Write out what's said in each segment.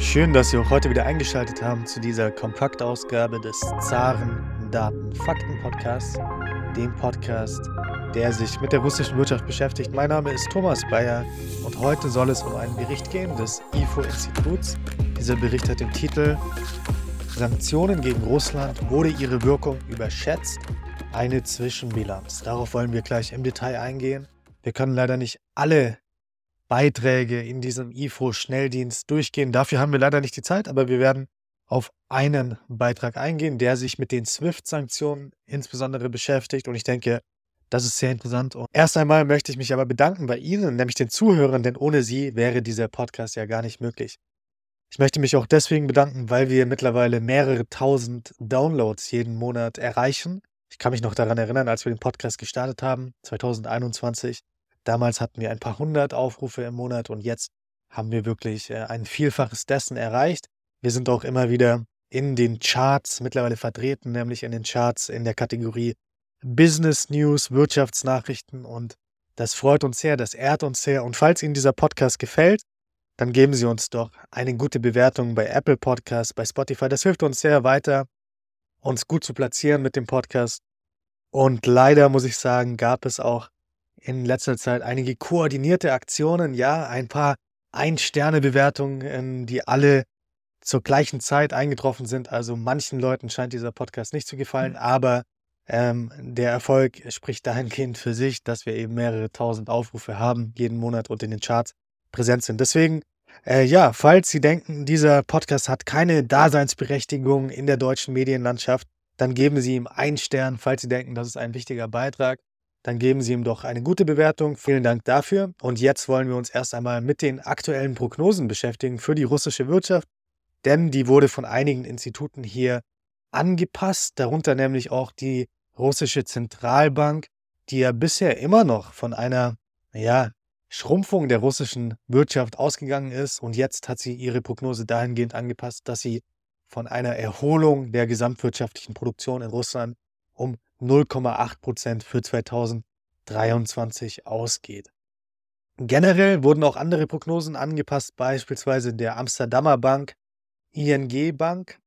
Schön, dass Sie auch heute wieder eingeschaltet haben zu dieser Kompaktausgabe des Zaren Daten Fakten Podcasts, dem Podcast, der sich mit der russischen Wirtschaft beschäftigt. Mein Name ist Thomas Bayer und heute soll es um einen Bericht gehen des IFO-Instituts. Dieser Bericht hat den Titel Sanktionen gegen Russland wurde ihre Wirkung überschätzt. Eine Zwischenbilanz. Darauf wollen wir gleich im Detail eingehen. Wir können leider nicht alle Beiträge in diesem IFO-Schnelldienst durchgehen. Dafür haben wir leider nicht die Zeit, aber wir werden auf einen Beitrag eingehen, der sich mit den SWIFT-Sanktionen insbesondere beschäftigt. Und ich denke, das ist sehr interessant. Und erst einmal möchte ich mich aber bedanken bei Ihnen, nämlich den Zuhörern, denn ohne Sie wäre dieser Podcast ja gar nicht möglich. Ich möchte mich auch deswegen bedanken, weil wir mittlerweile mehrere tausend Downloads jeden Monat erreichen. Ich kann mich noch daran erinnern, als wir den Podcast gestartet haben, 2021. Damals hatten wir ein paar hundert Aufrufe im Monat und jetzt haben wir wirklich äh, ein Vielfaches dessen erreicht. Wir sind auch immer wieder in den Charts mittlerweile vertreten, nämlich in den Charts in der Kategorie Business News, Wirtschaftsnachrichten und das freut uns sehr, das ehrt uns sehr. Und falls Ihnen dieser Podcast gefällt, dann geben Sie uns doch eine gute Bewertung bei Apple Podcasts, bei Spotify. Das hilft uns sehr weiter, uns gut zu platzieren mit dem Podcast. Und leider muss ich sagen, gab es auch in letzter Zeit einige koordinierte Aktionen, ja, ein paar Ein-Sterne-Bewertungen, ähm, die alle zur gleichen Zeit eingetroffen sind. Also manchen Leuten scheint dieser Podcast nicht zu gefallen, mhm. aber ähm, der Erfolg spricht dahingehend für sich, dass wir eben mehrere tausend Aufrufe haben jeden Monat und in den Charts präsent sind. Deswegen, äh, ja, falls Sie denken, dieser Podcast hat keine Daseinsberechtigung in der deutschen Medienlandschaft, dann geben Sie ihm einen Stern. Falls Sie denken, das ist ein wichtiger Beitrag, dann geben Sie ihm doch eine gute Bewertung. Vielen Dank dafür. Und jetzt wollen wir uns erst einmal mit den aktuellen Prognosen beschäftigen für die russische Wirtschaft, denn die wurde von einigen Instituten hier angepasst, darunter nämlich auch die russische Zentralbank, die ja bisher immer noch von einer, ja, Schrumpfung der russischen Wirtschaft ausgegangen ist und jetzt hat sie ihre Prognose dahingehend angepasst, dass sie von einer Erholung der gesamtwirtschaftlichen Produktion in Russland 0,8 Prozent für 2023 ausgeht. Generell wurden auch andere Prognosen angepasst, beispielsweise der Amsterdamer Bank, ING Bank.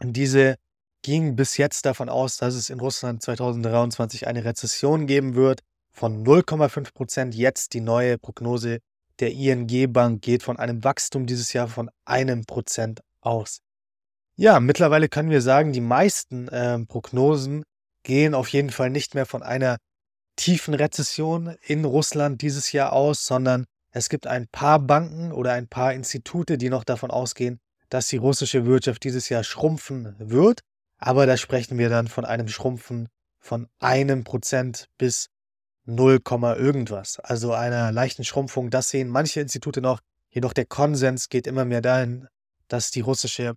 Diese ging bis jetzt davon aus, dass es in Russland 2023 eine Rezession geben wird von 0,5 Prozent. Jetzt die neue Prognose der ING Bank geht von einem Wachstum dieses Jahr von einem Prozent aus. Ja, mittlerweile können wir sagen, die meisten äh, Prognosen gehen auf jeden Fall nicht mehr von einer tiefen Rezession in Russland dieses Jahr aus, sondern es gibt ein paar Banken oder ein paar Institute, die noch davon ausgehen, dass die russische Wirtschaft dieses Jahr schrumpfen wird. Aber da sprechen wir dann von einem Schrumpfen von einem Prozent bis 0, irgendwas. Also einer leichten Schrumpfung. Das sehen manche Institute noch. Jedoch der Konsens geht immer mehr dahin, dass die russische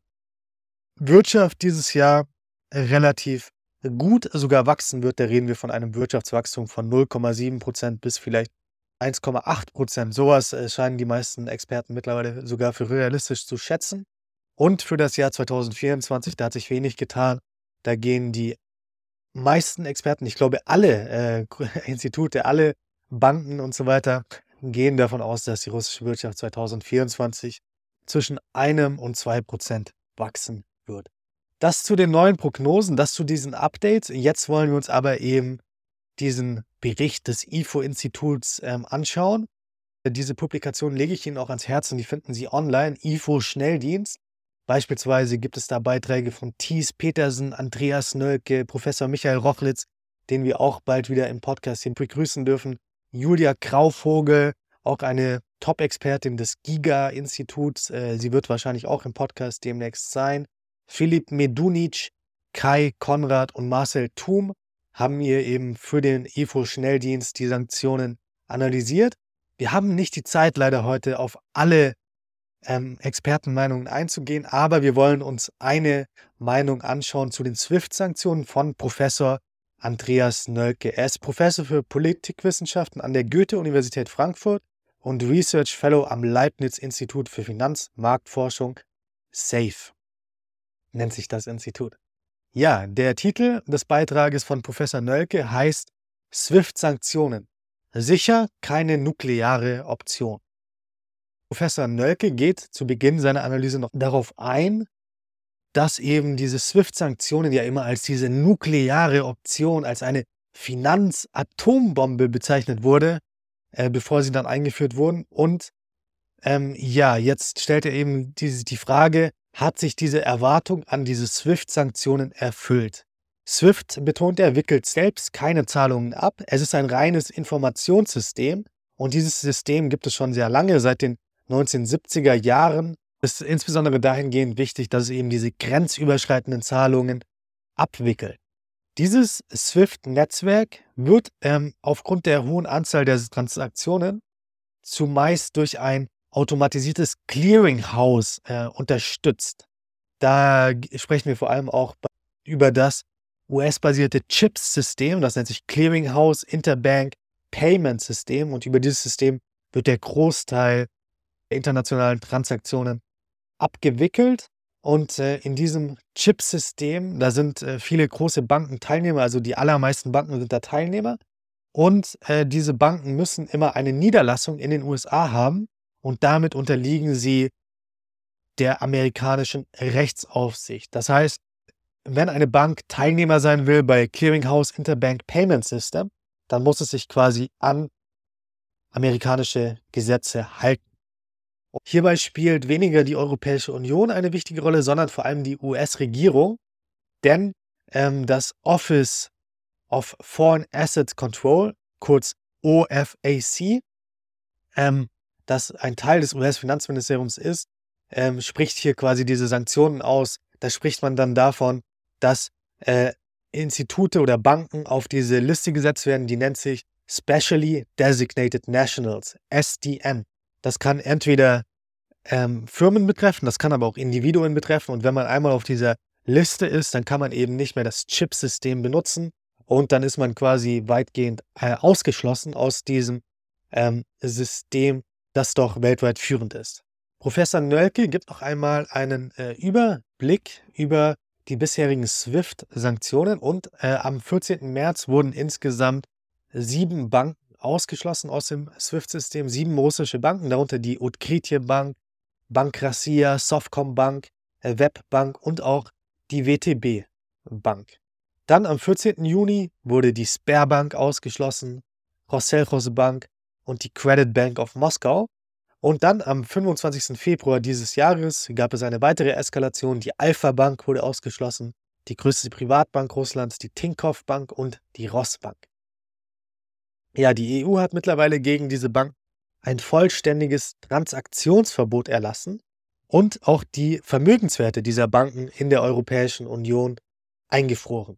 Wirtschaft dieses Jahr relativ gut sogar wachsen wird, da reden wir von einem Wirtschaftswachstum von 0,7 Prozent bis vielleicht 1,8 Prozent. Sowas äh, scheinen die meisten Experten mittlerweile sogar für realistisch zu schätzen. Und für das Jahr 2024, da hat sich wenig getan. Da gehen die meisten Experten, ich glaube alle äh, Institute, alle Banken und so weiter, gehen davon aus, dass die russische Wirtschaft 2024 zwischen einem und zwei Prozent wachsen wird. Das zu den neuen Prognosen, das zu diesen Updates. Jetzt wollen wir uns aber eben diesen Bericht des IFO-Instituts ähm, anschauen. Diese Publikation lege ich Ihnen auch ans Herz und die finden Sie online. IFO Schnelldienst. Beispielsweise gibt es da Beiträge von Thies Petersen, Andreas Nölke, Professor Michael Rochlitz, den wir auch bald wieder im Podcast hier begrüßen dürfen. Julia Grauvogel, auch eine Top-Expertin des GIGA-Instituts. Äh, sie wird wahrscheinlich auch im Podcast demnächst sein. Philipp Medunic, Kai Konrad und Marcel Thum haben hier eben für den EFO-Schnelldienst die Sanktionen analysiert. Wir haben nicht die Zeit leider heute auf alle ähm, Expertenmeinungen einzugehen, aber wir wollen uns eine Meinung anschauen zu den SWIFT-Sanktionen von Professor Andreas Nölke. Er ist Professor für Politikwissenschaften an der Goethe-Universität Frankfurt und Research Fellow am Leibniz-Institut für Finanzmarktforschung SAFE nennt sich das Institut. Ja, der Titel des Beitrages von Professor Nölke heißt SWIFT-Sanktionen. Sicher keine nukleare Option. Professor Nölke geht zu Beginn seiner Analyse noch darauf ein, dass eben diese SWIFT-Sanktionen ja immer als diese nukleare Option, als eine Finanzatombombe bezeichnet wurde, äh, bevor sie dann eingeführt wurden. Und ähm, ja, jetzt stellt er eben die, die Frage, hat sich diese Erwartung an diese SWIFT-Sanktionen erfüllt? SWIFT, betont er, wickelt selbst keine Zahlungen ab. Es ist ein reines Informationssystem und dieses System gibt es schon sehr lange, seit den 1970er Jahren. Es ist insbesondere dahingehend wichtig, dass es eben diese grenzüberschreitenden Zahlungen abwickelt. Dieses SWIFT-Netzwerk wird ähm, aufgrund der hohen Anzahl der Transaktionen zumeist durch ein automatisiertes Clearinghouse äh, unterstützt. Da sprechen wir vor allem auch über das US-basierte CHIPS-System, das nennt sich Clearinghouse Interbank Payment System und über dieses System wird der Großteil der internationalen Transaktionen abgewickelt und äh, in diesem Chip-System, da sind äh, viele große Banken Teilnehmer, also die allermeisten Banken sind da Teilnehmer. Und äh, diese Banken müssen immer eine Niederlassung in den USA haben und damit unterliegen sie der amerikanischen Rechtsaufsicht. Das heißt, wenn eine Bank Teilnehmer sein will bei Clearinghouse Interbank Payment System, dann muss es sich quasi an amerikanische Gesetze halten. Hierbei spielt weniger die Europäische Union eine wichtige Rolle, sondern vor allem die US-Regierung, denn ähm, das Office of Foreign Asset Control, kurz OFAC, ähm, das ein Teil des US-Finanzministeriums ist, ähm, spricht hier quasi diese Sanktionen aus. Da spricht man dann davon, dass äh, Institute oder Banken auf diese Liste gesetzt werden, die nennt sich Specially Designated Nationals, SDN. Das kann entweder ähm, Firmen betreffen, das kann aber auch Individuen betreffen. Und wenn man einmal auf dieser Liste ist, dann kann man eben nicht mehr das Chip-System benutzen. Und dann ist man quasi weitgehend äh, ausgeschlossen aus diesem ähm, System, das doch weltweit führend ist. Professor Nölke gibt noch einmal einen äh, Überblick über die bisherigen SWIFT-Sanktionen und äh, am 14. März wurden insgesamt sieben Banken ausgeschlossen aus dem SWIFT-System. Sieben russische Banken, darunter die Utkritje Bank, Bank Rassia, Softcom Bank, äh, Webbank und auch die WTB Bank. Dann am 14. Juni wurde die Sperrbank ausgeschlossen, Roselchos Bank und die Credit Bank of Moskau. Und dann am 25. Februar dieses Jahres gab es eine weitere Eskalation. Die Alpha Bank wurde ausgeschlossen, die größte Privatbank Russlands, die Tinkoff Bank und die Rossbank. Ja, die EU hat mittlerweile gegen diese Bank ein vollständiges Transaktionsverbot erlassen und auch die Vermögenswerte dieser Banken in der Europäischen Union eingefroren.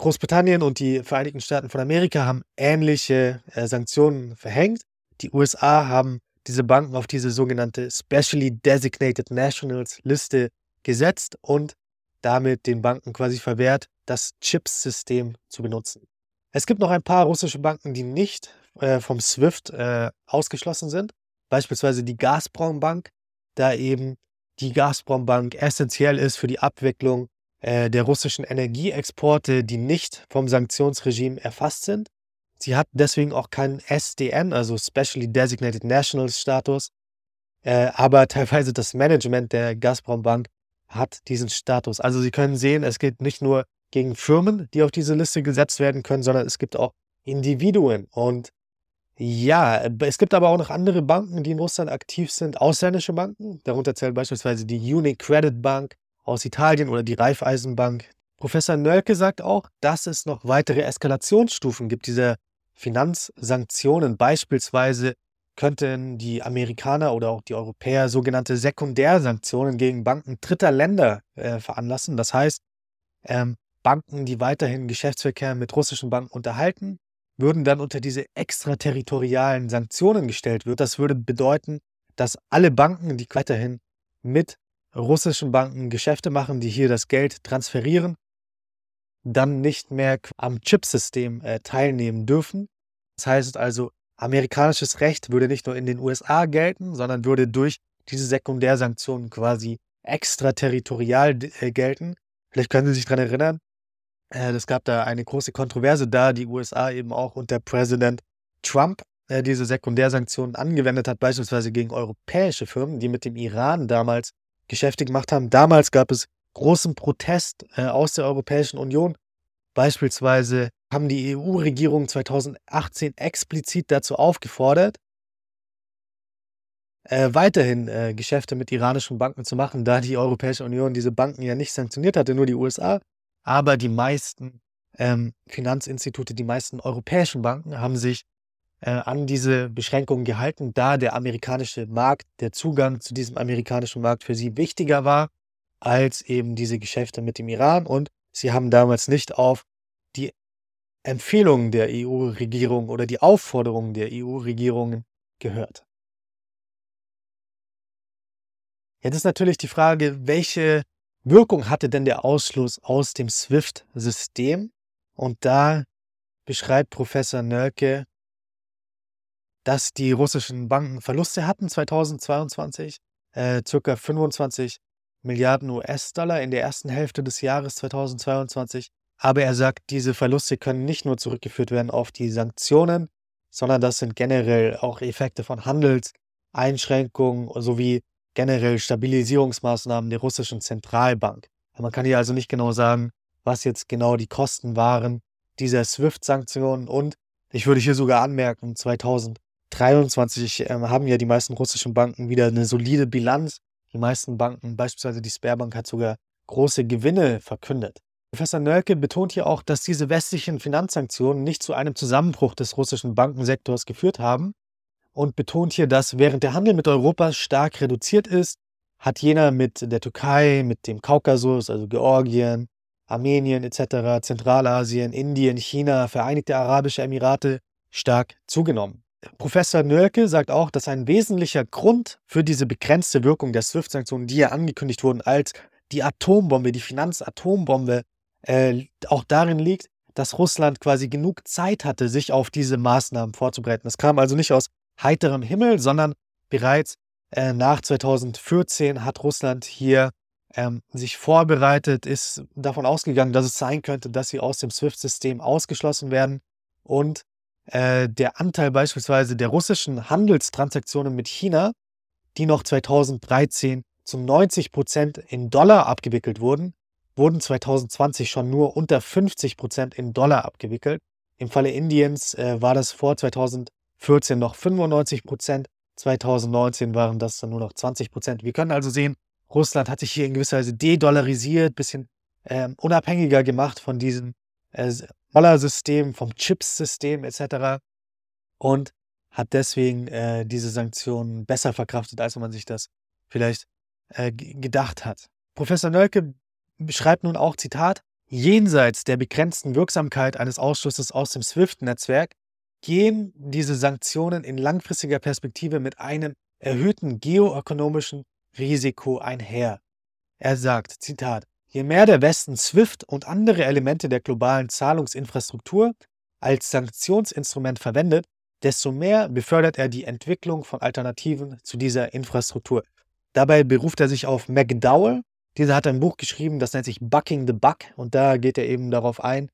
Großbritannien und die Vereinigten Staaten von Amerika haben ähnliche äh, Sanktionen verhängt. Die USA haben diese Banken auf diese sogenannte Specially Designated Nationals Liste gesetzt und damit den Banken quasi verwehrt, das CHIPS-System zu benutzen. Es gibt noch ein paar russische Banken, die nicht äh, vom SWIFT äh, ausgeschlossen sind. Beispielsweise die Gazprom Bank, da eben die Gazprom Bank essentiell ist für die Abwicklung äh, der russischen Energieexporte, die nicht vom Sanktionsregime erfasst sind. Sie hat deswegen auch keinen SDN, also Specially Designated Nationals Status, äh, aber teilweise das Management der Gazprom Bank hat diesen Status. Also Sie können sehen, es geht nicht nur gegen Firmen, die auf diese Liste gesetzt werden können, sondern es gibt auch Individuen. Und ja, es gibt aber auch noch andere Banken, die in Russland aktiv sind, ausländische Banken. Darunter zählt beispielsweise die Unicredit Bank aus Italien oder die Raiffeisenbank. Professor Nölke sagt auch, dass es noch weitere Eskalationsstufen gibt dieser Finanzsanktionen. Beispielsweise könnten die Amerikaner oder auch die Europäer sogenannte Sekundärsanktionen gegen Banken dritter Länder äh, veranlassen. Das heißt, ähm, Banken, die weiterhin Geschäftsverkehr mit russischen Banken unterhalten, würden dann unter diese extraterritorialen Sanktionen gestellt wird. Das würde bedeuten, dass alle Banken, die weiterhin mit russischen Banken Geschäfte machen, die hier das Geld transferieren, dann nicht mehr am Chipsystem äh, teilnehmen dürfen. Das heißt also, amerikanisches Recht würde nicht nur in den USA gelten, sondern würde durch diese Sekundärsanktionen quasi extraterritorial äh, gelten. Vielleicht können Sie sich daran erinnern, es äh, gab da eine große Kontroverse, da die USA eben auch unter Präsident Trump äh, diese Sekundärsanktionen angewendet hat, beispielsweise gegen europäische Firmen, die mit dem Iran damals Geschäfte gemacht haben. Damals gab es großen Protest äh, aus der Europäischen Union. Beispielsweise haben die EU-Regierung 2018 explizit dazu aufgefordert, äh, weiterhin äh, Geschäfte mit iranischen Banken zu machen, da die Europäische Union diese Banken ja nicht sanktioniert hatte, nur die USA. Aber die meisten ähm, Finanzinstitute, die meisten europäischen Banken haben sich äh, an diese Beschränkungen gehalten, da der amerikanische Markt, der Zugang zu diesem amerikanischen Markt für sie wichtiger war als eben diese Geschäfte mit dem Iran. Und sie haben damals nicht auf die Empfehlungen der EU-Regierung oder die Aufforderungen der EU-Regierungen gehört. Jetzt ist natürlich die Frage, welche Wirkung hatte denn der Ausschluss aus dem SWIFT-System? Und da beschreibt Professor Nölke, dass die russischen Banken Verluste hatten 2022, äh, circa 25 Milliarden US-Dollar in der ersten Hälfte des Jahres 2022. Aber er sagt, diese Verluste können nicht nur zurückgeführt werden auf die Sanktionen, sondern das sind generell auch Effekte von Handelseinschränkungen sowie generell Stabilisierungsmaßnahmen der russischen Zentralbank. Man kann hier also nicht genau sagen, was jetzt genau die Kosten waren dieser SWIFT-Sanktionen und ich würde hier sogar anmerken, 2023 äh, haben ja die meisten russischen Banken wieder eine solide Bilanz. Die meisten Banken, beispielsweise die Sperrbank, hat sogar große Gewinne verkündet. Professor Nölke betont hier auch, dass diese westlichen Finanzsanktionen nicht zu einem Zusammenbruch des russischen Bankensektors geführt haben und betont hier, dass während der Handel mit Europa stark reduziert ist, hat jener mit der Türkei, mit dem Kaukasus, also Georgien, Armenien etc., Zentralasien, Indien, China, Vereinigte Arabische Emirate stark zugenommen. Professor Nölke sagt auch, dass ein wesentlicher Grund für diese begrenzte Wirkung der SWIFT-Sanktionen, die ja angekündigt wurden als die Atombombe, die Finanzatombombe, äh, auch darin liegt, dass Russland quasi genug Zeit hatte, sich auf diese Maßnahmen vorzubereiten. Das kam also nicht aus heiterem Himmel, sondern bereits äh, nach 2014 hat Russland hier ähm, sich vorbereitet, ist davon ausgegangen, dass es sein könnte, dass sie aus dem SWIFT-System ausgeschlossen werden und äh, der Anteil beispielsweise der russischen Handelstransaktionen mit China, die noch 2013 zu 90 Prozent in Dollar abgewickelt wurden, wurden 2020 schon nur unter 50 Prozent in Dollar abgewickelt. Im Falle Indiens äh, war das vor 2014 noch 95 Prozent, 2019 waren das dann nur noch 20 Prozent. Wir können also sehen, Russland hat sich hier in gewisser Weise de-dollarisiert, bisschen ähm, unabhängiger gemacht von diesem äh, Dollar-System, vom Chips-System etc. und hat deswegen äh, diese Sanktionen besser verkraftet, als man sich das vielleicht äh, gedacht hat. Professor Nölke beschreibt nun auch, Zitat, jenseits der begrenzten Wirksamkeit eines Ausschlusses aus dem SWIFT-Netzwerk gehen diese Sanktionen in langfristiger Perspektive mit einem erhöhten geoökonomischen Risiko einher. Er sagt, Zitat, je mehr der Westen SWIFT und andere Elemente der globalen Zahlungsinfrastruktur als Sanktionsinstrument verwendet, desto mehr befördert er die Entwicklung von Alternativen zu dieser Infrastruktur. Dabei beruft er sich auf McDowell. Dieser hat ein Buch geschrieben, das nennt sich Bucking the Buck und da geht er eben darauf ein,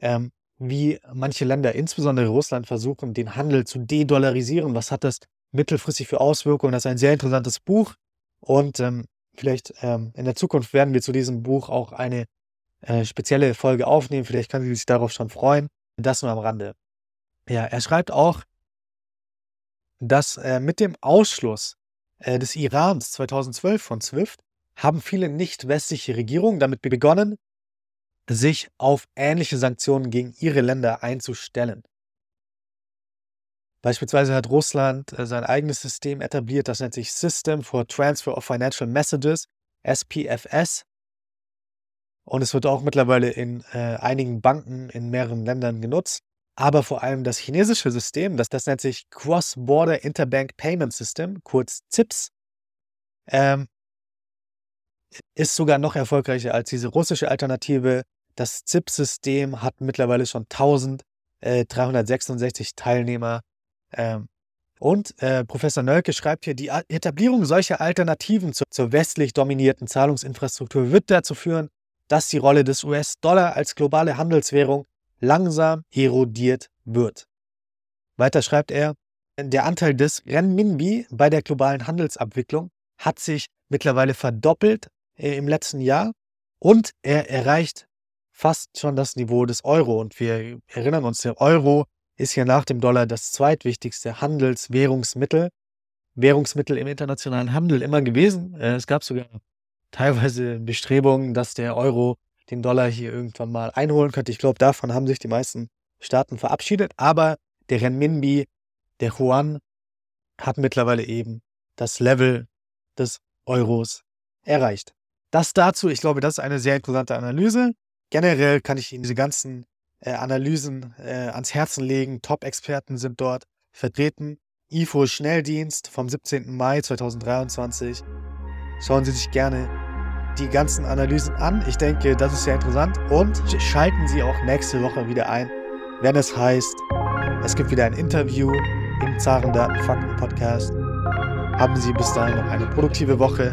ähm, wie manche Länder, insbesondere Russland, versuchen, den Handel zu de-dollarisieren. Was hat das mittelfristig für Auswirkungen? Das ist ein sehr interessantes Buch. Und ähm, vielleicht ähm, in der Zukunft werden wir zu diesem Buch auch eine äh, spezielle Folge aufnehmen. Vielleicht kann sie sich darauf schon freuen. Das nur am Rande. Ja, er schreibt auch, dass äh, mit dem Ausschluss äh, des Irans 2012 von SWIFT haben viele nicht-westliche Regierungen damit begonnen, sich auf ähnliche Sanktionen gegen ihre Länder einzustellen. Beispielsweise hat Russland äh, sein eigenes System etabliert, das nennt sich System for Transfer of Financial Messages, SPFS. Und es wird auch mittlerweile in äh, einigen Banken in mehreren Ländern genutzt. Aber vor allem das chinesische System, das, das nennt sich Cross-Border Interbank Payment System, kurz CIPS, ähm, ist sogar noch erfolgreicher als diese russische Alternative. Das CIPS-System hat mittlerweile schon 1366 äh, Teilnehmer ähm, und äh, Professor Nölke schreibt hier, die Etablierung solcher Alternativen zur, zur westlich dominierten Zahlungsinfrastruktur wird dazu führen, dass die Rolle des US-Dollar als globale Handelswährung langsam erodiert wird. Weiter schreibt er, Der Anteil des Renminbi bei der globalen Handelsabwicklung hat sich mittlerweile verdoppelt äh, im letzten Jahr und er erreicht fast schon das Niveau des Euro. Und wir erinnern uns, der Euro ist ja nach dem Dollar das zweitwichtigste Handelswährungsmittel, Währungsmittel im internationalen Handel immer gewesen. Äh, es gab sogar teilweise Bestrebungen, dass der Euro den Dollar hier irgendwann mal einholen könnte. Ich glaube, davon haben sich die meisten Staaten verabschiedet. Aber der Renminbi, der Yuan, hat mittlerweile eben das Level des Euros erreicht. Das dazu, ich glaube, das ist eine sehr interessante Analyse. Generell kann ich Ihnen diese ganzen äh, Analysen äh, ans Herzen legen. Top-Experten sind dort vertreten. IFO Schnelldienst vom 17. Mai 2023. Schauen Sie sich gerne die ganzen Analysen an. Ich denke, das ist sehr interessant. Und schalten Sie auch nächste Woche wieder ein, wenn es heißt, es gibt wieder ein Interview im Zarendaten Fakten Podcast. Haben Sie bis dahin noch eine produktive Woche.